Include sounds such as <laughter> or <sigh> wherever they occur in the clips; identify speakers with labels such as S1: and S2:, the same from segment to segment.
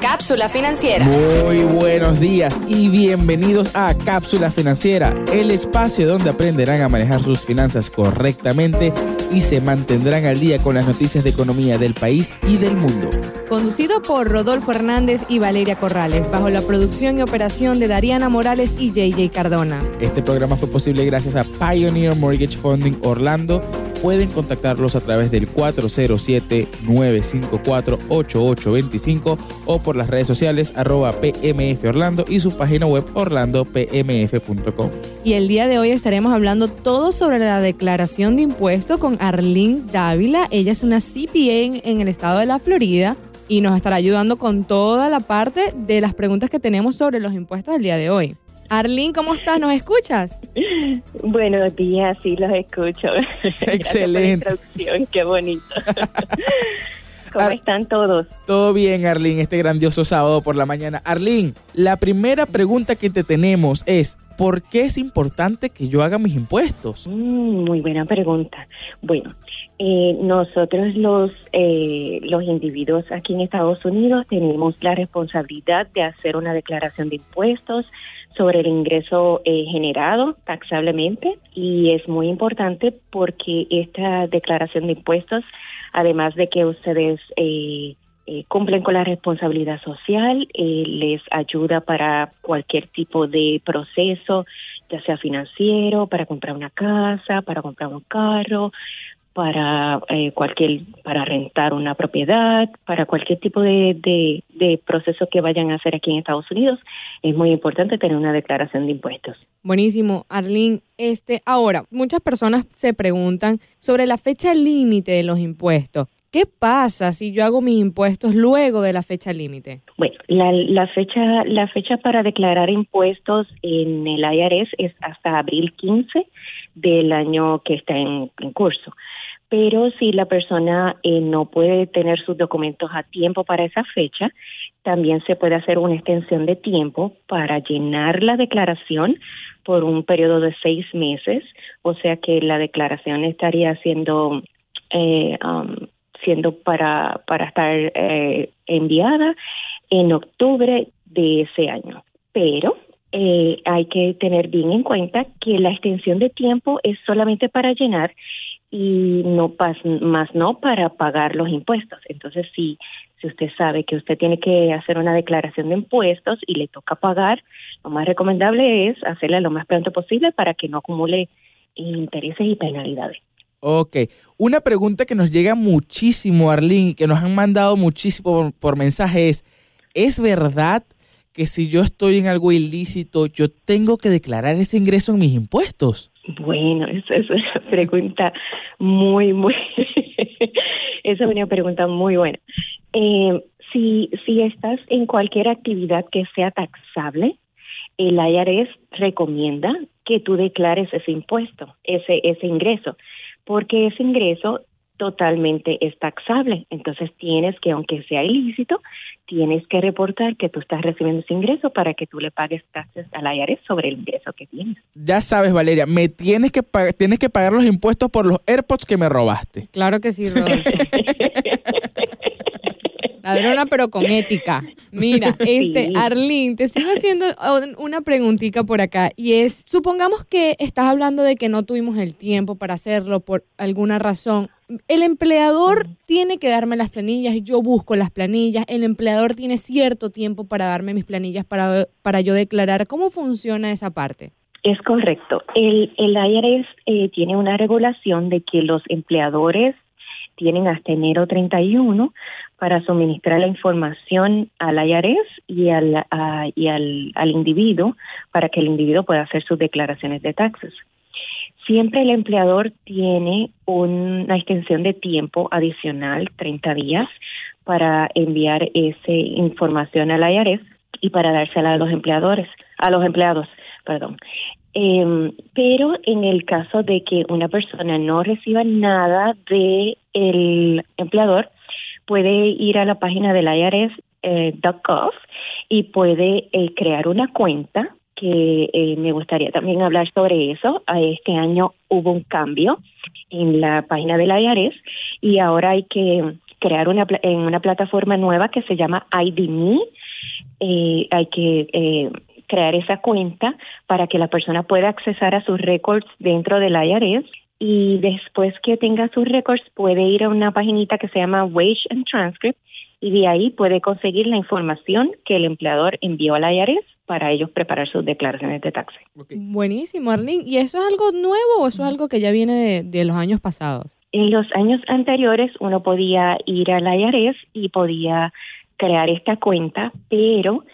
S1: Cápsula Financiera.
S2: Muy buenos días y bienvenidos a Cápsula Financiera, el espacio donde aprenderán a manejar sus finanzas correctamente y se mantendrán al día con las noticias de economía del país y del mundo.
S1: Conducido por Rodolfo Hernández y Valeria Corrales, bajo la producción y operación de Dariana Morales y JJ Cardona.
S2: Este programa fue posible gracias a Pioneer Mortgage Funding Orlando pueden contactarlos a través del 407-954-8825 o por las redes sociales arroba PMF Orlando y su página web orlandopmf.com.
S1: Y el día de hoy estaremos hablando todo sobre la declaración de impuestos con Arlene Dávila. Ella es una CPA en el estado de la Florida y nos estará ayudando con toda la parte de las preguntas que tenemos sobre los impuestos el día de hoy. Arlene, ¿cómo estás? ¿Nos escuchas? <laughs>
S3: Buenos días, sí, los escucho. <laughs>
S2: Excelente.
S3: Qué bonito. <laughs> ¿Cómo están todos?
S2: Todo bien, Arlene, este grandioso sábado por la mañana. Arlene, la primera pregunta que te tenemos es, ¿por qué es importante que yo haga mis impuestos?
S3: Mm, muy buena pregunta. Bueno, eh, nosotros los, eh, los individuos aquí en Estados Unidos tenemos la responsabilidad de hacer una declaración de impuestos sobre el ingreso eh, generado taxablemente y es muy importante porque esta declaración de impuestos, además de que ustedes eh, eh, cumplen con la responsabilidad social, les ayuda para cualquier tipo de proceso, ya sea financiero, para comprar una casa, para comprar un carro, para eh, cualquier para rentar una propiedad, para cualquier tipo de, de, proceso que vayan a hacer aquí en Estados Unidos, es muy importante tener una declaración de impuestos.
S1: Buenísimo, Arlene. Este, ahora, muchas personas se preguntan sobre la fecha límite de los impuestos. ¿Qué pasa si yo hago mis impuestos luego de la fecha límite?
S3: Bueno, la, la, fecha la fecha para declarar impuestos en el IRS es hasta abril 15 del año que está en curso pero si la persona eh, no puede tener sus documentos a tiempo para esa fecha, también se puede hacer una extensión de tiempo para llenar la declaración por un periodo de seis meses, o sea que la declaración estaría siendo eh, um, siendo para para estar eh, enviada en octubre de ese año, pero hay que tener bien en cuenta que la extensión de tiempo es solamente para llenar y no más no para pagar los impuestos. Entonces, si, si usted sabe que usted tiene que hacer una declaración de impuestos y le toca pagar, lo más recomendable es hacerla lo más pronto posible para que no acumule intereses y penalidades.
S2: Ok, una pregunta que nos llega muchísimo, Arlene, que nos han mandado muchísimo por mensaje es, ¿es verdad que si yo estoy en algo ilícito, yo tengo que declarar ese ingreso en mis impuestos?
S3: Bueno, esa es una <laughs> pregunta muy, muy, <laughs> esa es una pregunta muy buena. Eh, si, si estás en cualquier actividad que sea taxable, el IRS recomienda que tú declares ese impuesto, ese, ese ingreso, porque ese ingreso totalmente es taxable. Entonces tienes que, aunque sea ilícito, tienes que reportar que tú estás recibiendo ese ingreso para que tú le pagues taxes al IRS sobre el ingreso que tienes.
S2: Ya sabes, Valeria, me tienes que tienes que pagar los impuestos por los AirPods que me robaste.
S1: Claro que sí, Rodolfo. <laughs> Ladrona, pero con ética. Mira, <laughs> este, Arlene, te sigo haciendo una preguntita por acá y es, supongamos que estás hablando de que no tuvimos el tiempo para hacerlo por alguna razón. El empleador tiene que darme las planillas, yo busco las planillas, el empleador tiene cierto tiempo para darme mis planillas para, para yo declarar. ¿Cómo funciona esa parte?
S3: Es correcto. El, el IRS eh, tiene una regulación de que los empleadores tienen hasta enero 31 para suministrar la información al IRS y al, al, individuo para que el individuo pueda hacer sus declaraciones de taxes. Siempre el empleador tiene una extensión de tiempo adicional, 30 días, para enviar esa información al IRS y para dársela a los empleadores, a los empleados, perdón. Eh, pero en el caso de que una persona no reciba nada de el empleador, puede ir a la página del IRS.gov eh, y puede eh, crear una cuenta que eh, me gustaría también hablar sobre eso. Este año hubo un cambio en la página de la IARES y ahora hay que crear una, en una plataforma nueva que se llama IDMe. Eh, hay que crear esa cuenta para que la persona pueda accesar a sus récords dentro del IRS y después que tenga sus récords puede ir a una paginita que se llama Wage and Transcript y de ahí puede conseguir la información que el empleador envió al IRS para ellos preparar sus declaraciones de taxes.
S1: Buenísimo, Arlene. ¿Y eso es algo nuevo o eso es algo que ya viene de, los años pasados?
S3: En los años anteriores uno podía ir al IRS y podía crear esta cuenta, pero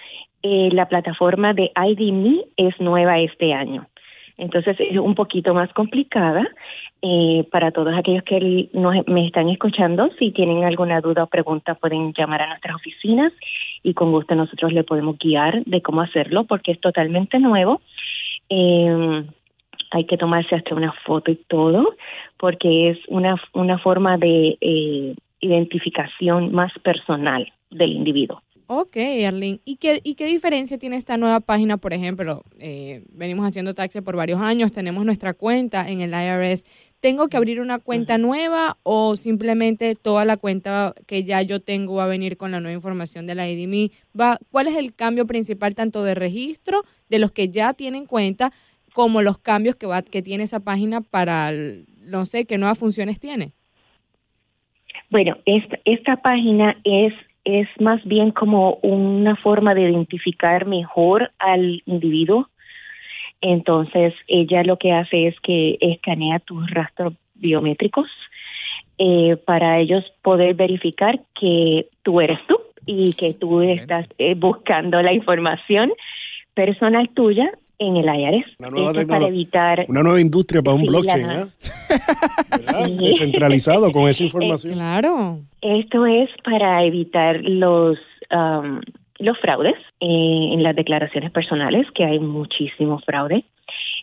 S3: eh, la plataforma de IDMe es nueva este año. Entonces es un poquito más complicada eh, para todos aquellos que me están escuchando. Si tienen alguna duda o pregunta pueden llamar a nuestras oficinas y con gusto nosotros le podemos guiar de cómo hacerlo porque es totalmente nuevo. Eh, hay que tomarse hasta una foto y todo porque es una, una forma de eh, identificación más personal del individuo.
S1: Ok, Arlene. ¿Y qué, ¿Y qué diferencia tiene esta nueva página? Por ejemplo, eh, venimos haciendo taxi por varios años, tenemos nuestra cuenta en el IRS. ¿Tengo que abrir una cuenta nueva o simplemente toda la cuenta que ya yo tengo va a venir con la nueva información de la IDMI? Va, ¿Cuál es el cambio principal tanto de registro de los que ya tienen cuenta como los cambios que, va, que tiene esa página para, no sé, qué nuevas funciones tiene?
S3: Bueno, esta, esta página es es más bien como una forma de identificar mejor al individuo. Entonces, ella lo que hace es que escanea tus rastros biométricos eh, para ellos poder verificar que tú eres tú y que tú estás eh, buscando la información personal tuya en el IRS.
S4: Una nueva, para evitar, una nueva industria para un blockchain, ¿eh? Descentralizado con esa <laughs> información.
S1: claro.
S3: Esto es para evitar los um, los fraudes eh, en las declaraciones personales, que hay muchísimo fraude.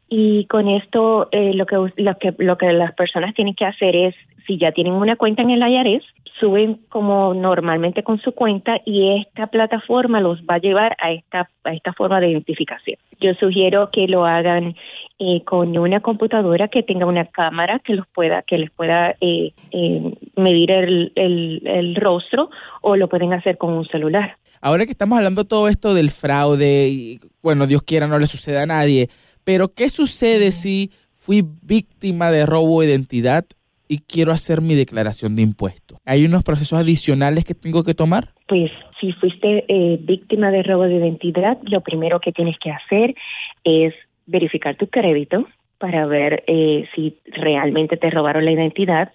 S3: Y con esto eh, lo, que, lo, que, lo que las personas tienen que hacer es, si ya tienen una cuenta en el IRS, suben como normalmente con su cuenta y esta plataforma los va a llevar a esta, a esta forma de identificación. Yo sugiero que lo hagan eh, con una computadora que tenga una cámara que los pueda, que les pueda eh, eh, medir el, el, rostro o lo pueden hacer con un celular.
S2: Ahora que estamos hablando todo esto del fraude y bueno, Dios quiera no le sucede a nadie, pero ¿qué sucede si fui víctima de robo de identidad y quiero hacer mi declaración de impuestos. ¿Hay unos procesos adicionales que tengo que tomar?
S3: Pues si fuiste eh, víctima de robo de identidad, lo primero que tienes que hacer es verificar tu crédito para ver eh, si realmente te robaron la identidad.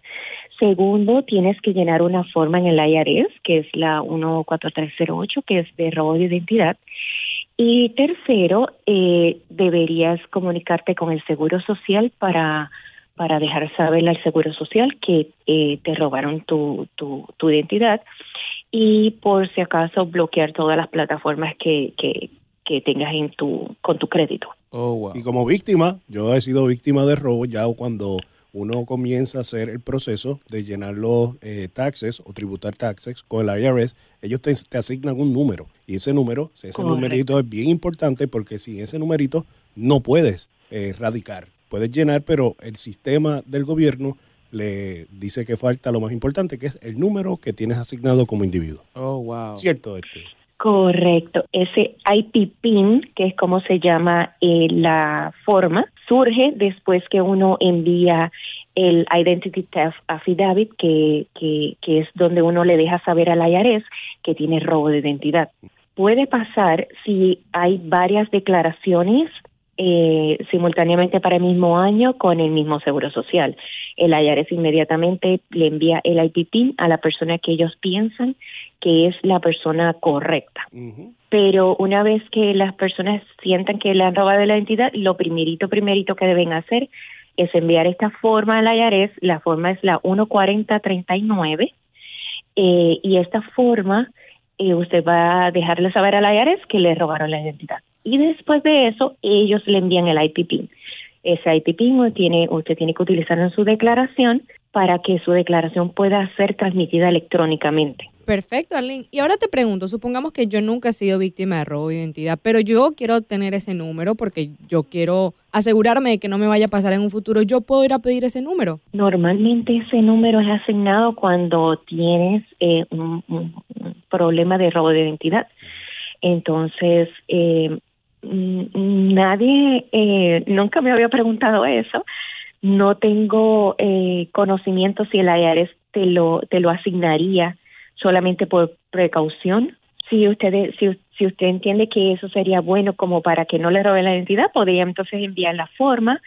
S3: Segundo, tienes que llenar una forma en el IRS, que es la 14308, que es de robo de identidad. Y tercero, eh, deberías comunicarte con el Seguro Social para para dejar saber al Seguro Social que eh, te robaron tu, tu, tu, identidad y por si acaso bloquear todas las plataformas que, que, que tengas en tu, con tu crédito.
S4: Oh, y como víctima, yo he sido víctima de robo ya cuando uno comienza a hacer el proceso de llenar los eh, taxes o tributar taxes con el IRS, ellos te, te asignan un número. Y ese número, ese numerito es bien importante porque sin ese numerito no puedes eh, radicar puedes llenar, pero el sistema del gobierno le dice que falta lo más importante, que es el número que tienes asignado como individuo.
S2: Oh, wow.
S4: ¿Cierto, este?
S3: Correcto. Ese IP PIN, que es como se llama eh, la forma, surge después que uno envía el Identity Theft Affidavit, que, que, que es donde uno le deja saber al IRS que tiene robo de identidad. Puede pasar si hay varias declaraciones eh, simultáneamente para el mismo año con el mismo seguro social. El IRS inmediatamente le envía el IPP a la persona que ellos piensan que es la persona correcta. Pero una vez que las personas sientan que le han robado la identidad, lo primerito, primerito que deben hacer es enviar esta forma al IRS. La forma es la 14039 eh, y esta forma eh, usted va a dejarle saber al IRS que le robaron la identidad y después de eso ellos le envían el IPP. Ese IPP tiene, usted tiene que utilizarlo en su declaración para que su declaración pueda ser transmitida electrónicamente.
S1: Perfecto, Arlene. Y ahora te pregunto, supongamos que yo nunca he sido víctima de robo de identidad, pero yo quiero obtener ese número porque yo quiero asegurarme de que no me vaya a pasar en un futuro. ¿Yo puedo ir a pedir ese número?
S3: Normalmente ese número es asignado cuando tienes eh, un, un problema de robo de identidad. Entonces, eh, nadie, eh, nunca me había preguntado eso. No tengo eh, conocimiento si el IRS te lo, te lo asignaría solamente por precaución. Si usted, si, si usted entiende que eso sería bueno como para que no le robe la identidad, podría entonces enviar la forma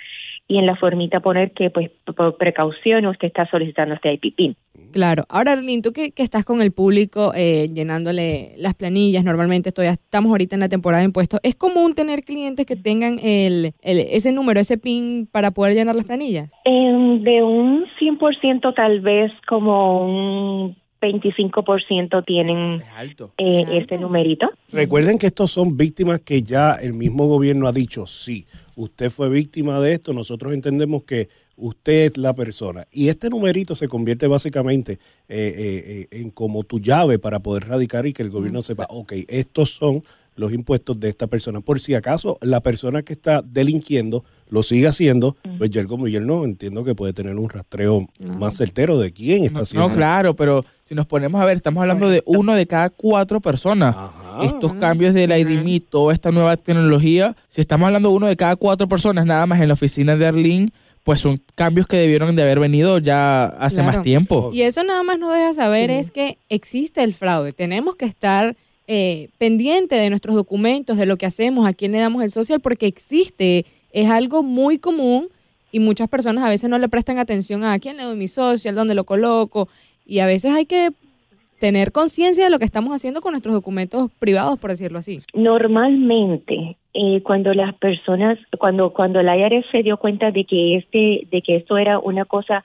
S3: y en la formita poner que pues por precaución usted está solicitando este IPP.
S1: Claro. Ahora, Arlene, tú que, que estás con el público eh, llenándole las planillas, normalmente estoy, estamos ahorita en la temporada de impuestos, ¿es común tener clientes que tengan el, el ese número, ese PIN para poder llenar las planillas?
S3: Eh, de un 100% tal vez como un 25% tienen
S2: Es alto.
S3: eh,
S1: Alto.
S3: este numerito.
S4: Recuerden que estos son víctimas que ya el mismo gobierno ha dicho, sí, usted fue víctima de esto, nosotros entendemos que usted es la persona. Y este numerito se convierte básicamente eh, eh, eh, en como tu llave para poder radicar y que el gobierno sepa, ok, estos son los impuestos de esta persona. Por si acaso la persona que está delinquiendo lo sigue haciendo, pues ya el gobierno entiendo que puede tener un rastreo más certero de quién está
S2: No,
S4: haciendo.
S2: no, claro, pero si nos ponemos a ver, estamos hablando de uno de cada cuatro personas.
S4: Ajá.
S2: Estos cambios del IDMI, toda esta nueva tecnología, si estamos hablando de uno de cada cuatro personas nada más en la oficina de Arlene, pues son cambios que debieron de haber venido ya hace
S1: Claro.
S2: más tiempo.
S1: Y eso nada más nos deja saber es que existe el fraude. Tenemos que estar eh, pendiente de nuestros documentos, de lo que hacemos, a quién le damos el social, porque existe, es algo muy común y muchas personas a veces no le prestan atención a quién le doy mi social, dónde lo coloco. Y a veces hay que tener conciencia de lo que estamos haciendo con nuestros documentos privados, por decirlo así.
S3: Normalmente, eh, cuando las personas, cuando cuando la IRS se dio cuenta de que este, de que esto era una cosa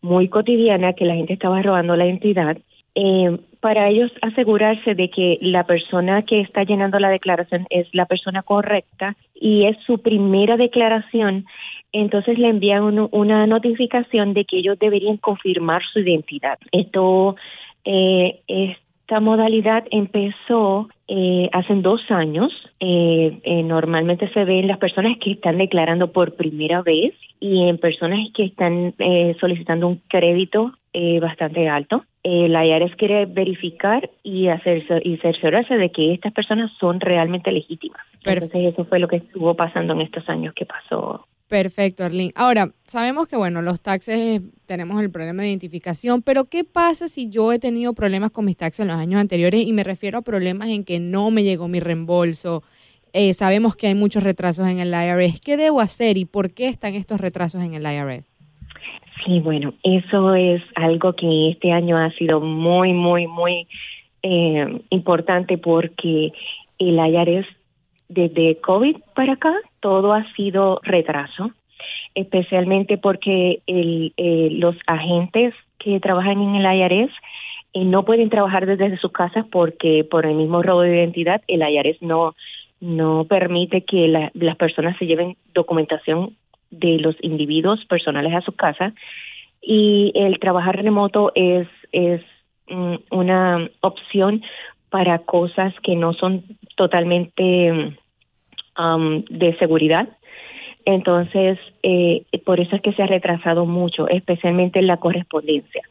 S3: muy cotidiana, que la gente estaba robando la identidad, eh, para ellos asegurarse de que la persona que está llenando la declaración es la persona correcta y es su primera declaración, entonces le envían un- una notificación de que ellos deberían confirmar su identidad. Esto, eh, esta modalidad empezó eh, hace dos años. Eh, eh, normalmente se ve en las personas que están declarando por primera vez y en personas que están eh, solicitando un crédito eh, bastante alto. Eh, la IRS quiere verificar y hacerse y cerciorarse de que estas personas son realmente legítimas. Entonces eso fue lo que estuvo pasando en estos años que pasó
S1: Perfecto, Arlene. Ahora, sabemos que, bueno, los taxes tenemos el problema de identificación, pero ¿qué pasa si yo he tenido problemas con mis taxes en los años anteriores? Y me refiero a problemas en que no me llegó mi reembolso. Eh, sabemos que hay muchos retrasos en el IRS. ¿Qué debo hacer y por qué están estos retrasos en el IRS?
S3: Sí, bueno, eso es algo que este año ha sido muy, muy, muy eh, importante porque el IRS desde COVID para acá todo ha sido retraso, especialmente porque el, eh, los agentes que trabajan en el IRS eh, no pueden trabajar desde sus casas porque por el mismo robo de identidad el IRS no no permite que la- las personas se lleven documentación de los individuos personales a su casa y el trabajar remoto es es mm, una opción para cosas que no son totalmente um, de seguridad. Entonces, eh, por eso es que se ha retrasado mucho, especialmente en la correspondencia.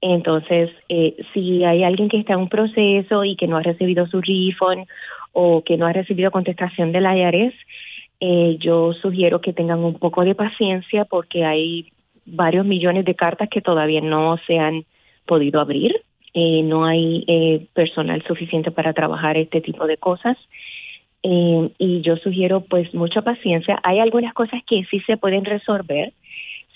S3: Entonces, eh, si hay alguien que está en un proceso y que no ha recibido su refund o que no ha recibido contestación del IRS, eh, yo sugiero que tengan un poco de paciencia porque hay varios millones de cartas que todavía no se han podido abrir. Eh, no hay eh, personal suficiente para trabajar este tipo de cosas. Eh, y yo sugiero pues mucha paciencia. Hay algunas cosas que sí se pueden resolver.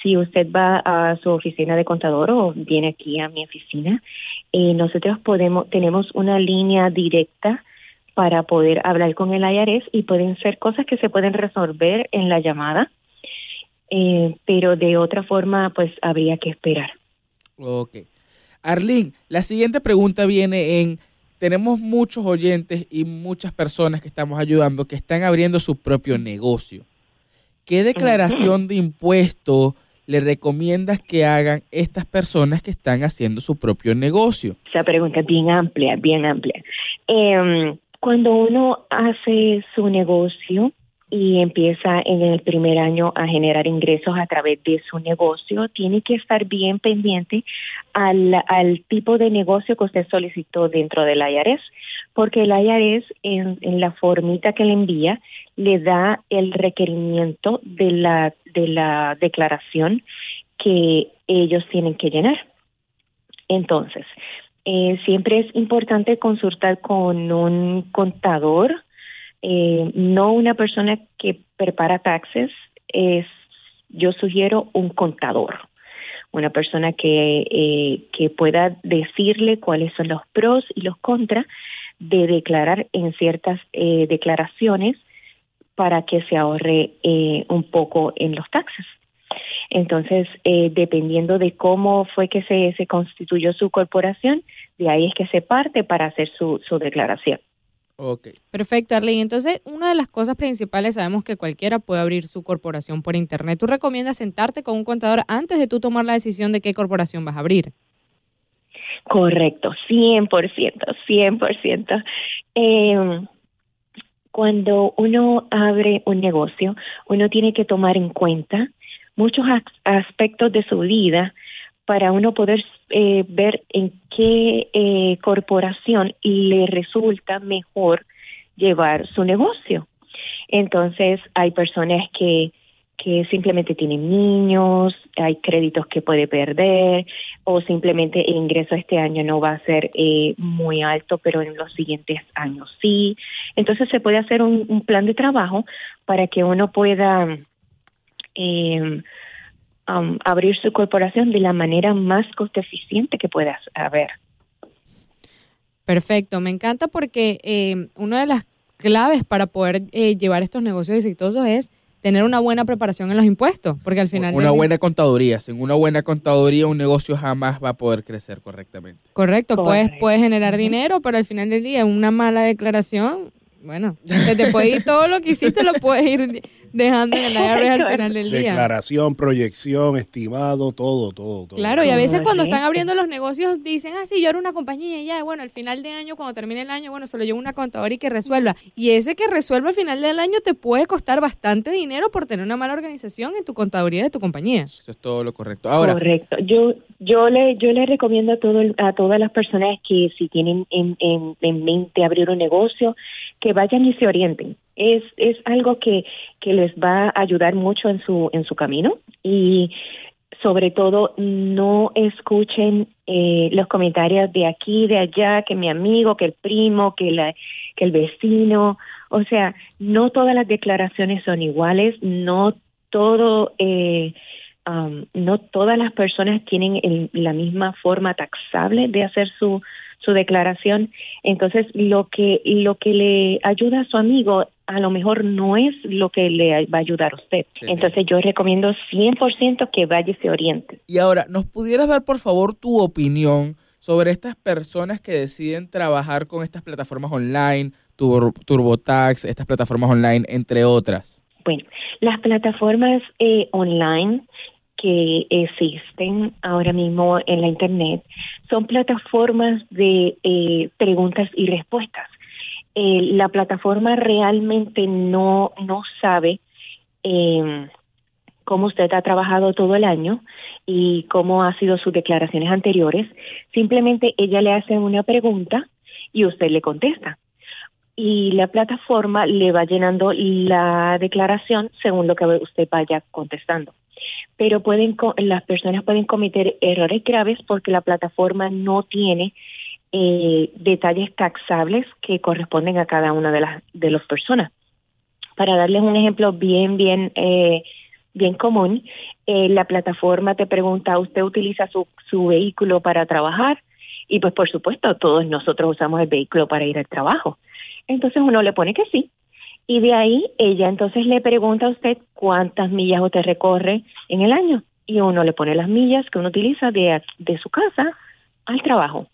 S3: Si usted va a su oficina de contador o viene aquí a mi oficina, eh, nosotros podemos tenemos una línea directa para poder hablar con el IRS y pueden ser cosas que se pueden resolver en la llamada, eh, pero de otra forma pues habría que esperar.
S2: Ok. Arlene, la siguiente pregunta viene en, tenemos muchos oyentes y muchas personas que estamos ayudando que están abriendo su propio negocio. ¿Qué declaración de impuestos le recomiendas que hagan estas personas que están haciendo su propio negocio?
S3: Esa pregunta es bien amplia, bien amplia. Em, cuando uno hace su negocio y empieza en el primer año a generar ingresos a través de su negocio, tiene que estar bien pendiente al, al tipo de negocio que usted solicitó dentro del IRS, porque el IRS en, en la formita que le envía le da el requerimiento de la, de la declaración que ellos tienen que llenar. Entonces, eh, siempre es importante consultar con un contador, eh, no una persona que prepara taxes, es, yo sugiero un contador, una persona que, eh, que pueda decirle cuáles son los pros y los contras de declarar en ciertas declaraciones para que se ahorre un poco en los taxes. Entonces, eh, dependiendo de cómo fue que se, se constituyó su corporación, de ahí es que se parte para hacer su, su declaración.
S2: Ok.
S1: Perfecto, Arlene. Entonces, una de las cosas principales, sabemos que cualquiera puede abrir su corporación por Internet. ¿Tú recomiendas sentarte con un contador antes de tú tomar la decisión de qué corporación vas a abrir?
S3: Correcto, 100%, 100%. Eh, cuando uno abre un negocio, uno tiene que tomar en cuenta muchos as- aspectos de su vida para uno poder eh, ver en qué eh, corporación le resulta mejor llevar su negocio. Entonces, hay personas que, que simplemente tienen niños, hay créditos que puede perder, o simplemente el ingreso este año no va a ser eh, muy alto, pero en los siguientes años sí. Entonces, se puede hacer un, un plan de trabajo para que uno pueda eh, um, abrir su corporación de la manera más costo eficiente que pueda haber.
S1: Perfecto, me encanta porque eh, una de las claves para poder eh, llevar estos negocios exitosos es tener una buena preparación en los impuestos, porque al final...
S2: Una buena contaduría. Sin una buena contaduría, un negocio jamás va a poder crecer correctamente.
S1: Correcto, puedes,
S3: Correcto.
S1: puedes generar dinero, pero al final del día una mala declaración, bueno, se te puede ir todo lo que hiciste, lo puedes ir dejando en el <laughs> IRS al final del día.
S4: Declaración, proyección, estimado, todo, todo, todo.
S1: Claro, y a veces cuando están abriendo los negocios dicen, ah, sí, yo era una compañía y ya, bueno, al final de año, cuando termine el año, bueno, se lo llevo una contadora y que resuelva. Y ese que resuelva al final del año te puede costar bastante dinero por tener una mala organización en tu contaduría de tu compañía.
S2: Eso es todo lo correcto. Ahora,
S3: Correcto. Yo yo le yo le recomiendo a todo el- a todas las personas que si tienen en, en, en mente abrir un negocio que vayan y se orienten. Es es algo que que les va a ayudar mucho en su en su camino y sobre todo no escuchen eh, los comentarios de aquí, de allá, que mi amigo, que el primo, que la que el vecino, o sea, no todas las declaraciones son iguales, no todo eh, um, no todas las personas tienen la misma forma taxable de hacer su su declaración. Entonces, lo que lo que le ayuda a su amigo a lo mejor no es lo que le va a ayudar a usted.
S2: Sí.
S3: Entonces, yo recomiendo 100% que vaya y se oriente.
S2: y ahora, ¿nos pudieras dar por favor tu opinión sobre estas personas que deciden trabajar con estas plataformas online, Tur- TurboTax, estas plataformas online, entre otras?
S3: Bueno, las plataformas eh, online que existen ahora mismo en la Internet son plataformas de eh, preguntas y respuestas. Eh, la plataforma realmente no, no sabe eh, cómo usted ha trabajado todo el año y cómo ha sido sus declaraciones anteriores. Simplemente ella le hace una pregunta y usted le contesta y la plataforma le va llenando la declaración según lo que usted vaya contestando. Pero pueden las personas pueden cometer errores graves porque la plataforma no tiene eh, detalles taxables que corresponden a cada una de las de las personas. Para darles un ejemplo bien bien eh, bien común, eh, la plataforma te pregunta, ¿usted utiliza su, su vehículo para trabajar? Y pues por supuesto, todos nosotros usamos el vehículo para ir al trabajo. Entonces uno le pone que sí. Y de ahí ella entonces le pregunta a usted cuántas millas usted recorre en el año. Y uno le pone las millas que uno utiliza de, de su casa al trabajo.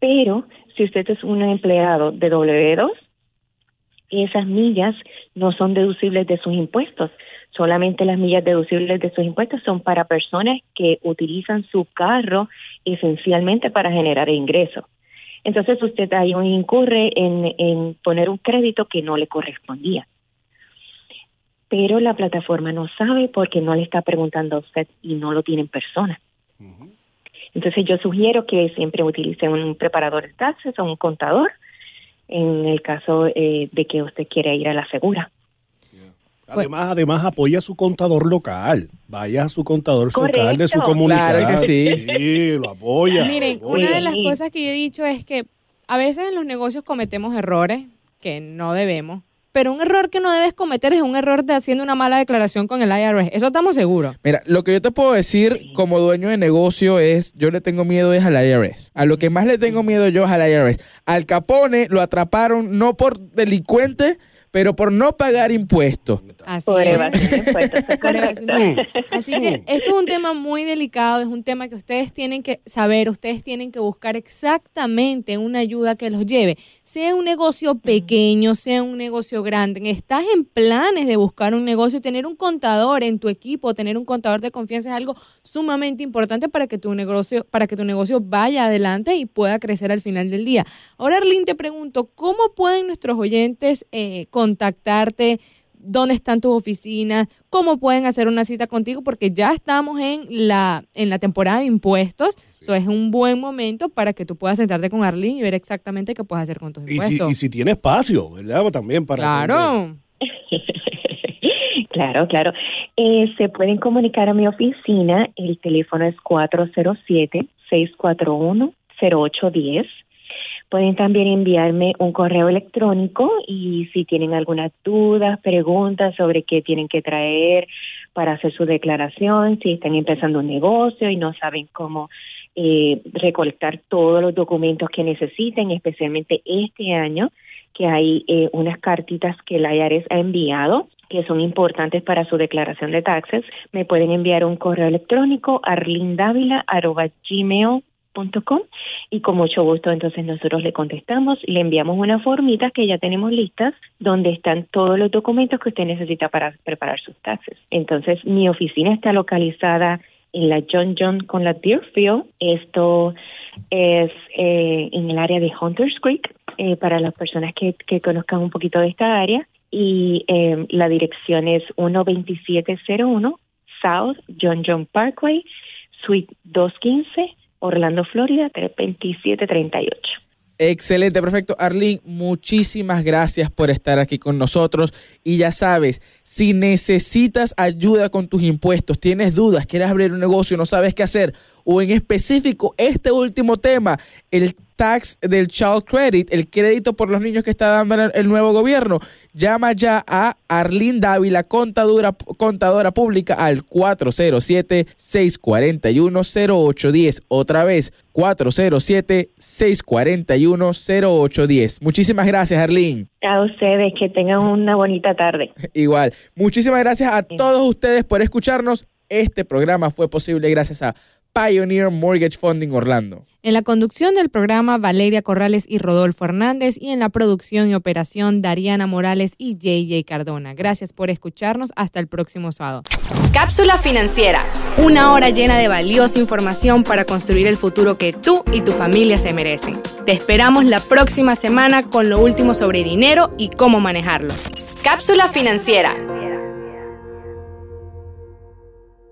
S3: Pero si usted es un empleado de W2, esas millas no son deducibles de sus impuestos. Solamente las millas deducibles de sus impuestos son para personas que utilizan su carro esencialmente para generar ingresos. Entonces usted ahí incurre en, en poner un crédito que no le correspondía. Pero la plataforma no sabe porque no le está preguntando a usted y no lo tiene en persona. Entonces yo sugiero que siempre utilice un preparador de taxes o un contador en el caso eh, de que usted quiera ir a la segura.
S4: Además, además apoya a su contador local. Vaya a su contador local de su comunidad.
S2: Claro que sí.
S4: Sí, lo apoya.
S1: Miren,
S4: lo apoya.
S1: una de las cosas que yo he dicho es que a veces en los negocios cometemos errores que no debemos, pero un error que no debes cometer es un error de haciendo una mala declaración con el IRS. Eso estamos seguros.
S2: Mira, lo que yo te puedo decir como dueño de negocio es, yo le tengo miedo es al IRS. A lo que más le tengo miedo yo es al IRS. Al Capone lo atraparon no por delincuente, pero por no pagar impuestos.
S1: Así
S3: Por
S1: es.
S3: evasión de impuestos, es
S1: Por
S3: correcto.
S1: evasión. Así que esto es un tema muy delicado, es un tema que ustedes tienen que saber, ustedes tienen que buscar exactamente una ayuda que los lleve, sea un negocio pequeño, sea un negocio grande, estás en planes de buscar un negocio, tener un contador en tu equipo, tener un contador de confianza es algo sumamente importante para que tu negocio, para que tu negocio vaya adelante y pueda crecer al final del día. Ahora, Arlene, te pregunto, ¿cómo pueden nuestros oyentes eh, contactarte? dónde están tus oficinas, cómo pueden hacer una cita contigo, porque ya estamos en la, en la temporada de impuestos. Eso es un buen momento para que tú puedas sentarte con Arlene y ver exactamente qué puedes hacer con tus
S4: Y si,
S1: impuestos.
S4: y si tiene espacio, ¿verdad? También para...
S1: claro. <laughs>
S3: Claro, claro. Eh, se pueden comunicar a mi oficina. El teléfono es 407-641-0810. Pueden también enviarme un correo electrónico y si tienen algunas dudas, preguntas sobre qué tienen que traer para hacer su declaración, si están empezando un negocio y no saben cómo eh, recolectar todos los documentos que necesiten, especialmente este año, que hay eh, unas cartitas que el IRS ha enviado que son importantes para su declaración de taxes, me pueden enviar un correo electrónico a y con mucho gusto entonces nosotros le contestamos le enviamos unas formitas que ya tenemos listas donde están todos los documentos que usted necesita para preparar sus taxes. Entonces mi oficina está localizada en la John John con la Deerfield. Esto es eh, en el área de Hunters Creek eh, para las personas que, que conozcan un poquito de esta área y eh, la dirección es 12701 South John John Parkway, Suite 215, Orlando, Florida, 32738.
S2: Excelente, perfecto. Arlene, muchísimas gracias por estar aquí con nosotros. Y ya sabes, si necesitas ayuda con tus impuestos, tienes dudas, quieres abrir un negocio, no sabes qué hacer, o en específico este último tema, el tax del child credit, el crédito por los niños que está dando el- nuevo gobierno, llama ya a Arlene Dávila, contadora, contadora pública al 407-641-0810. Otra vez, 407-641-0810. Muchísimas gracias, Arlene.
S3: A ustedes que tengan una bonita tarde.
S2: Igual. Muchísimas gracias a todos ustedes por escucharnos. Este programa fue posible gracias a Pioneer Mortgage Funding Orlando.
S1: En la conducción del programa, Valeria Corrales y Rodolfo Hernández, y en la producción y operación, Dariana Morales y JJ Cardona. Gracias por escucharnos. Hasta el próximo sábado. Cápsula financiera. Una hora llena de valiosa información para construir el futuro que tú y tu familia se merecen. Te esperamos la próxima semana con lo último sobre dinero y cómo manejarlo. Cápsula financiera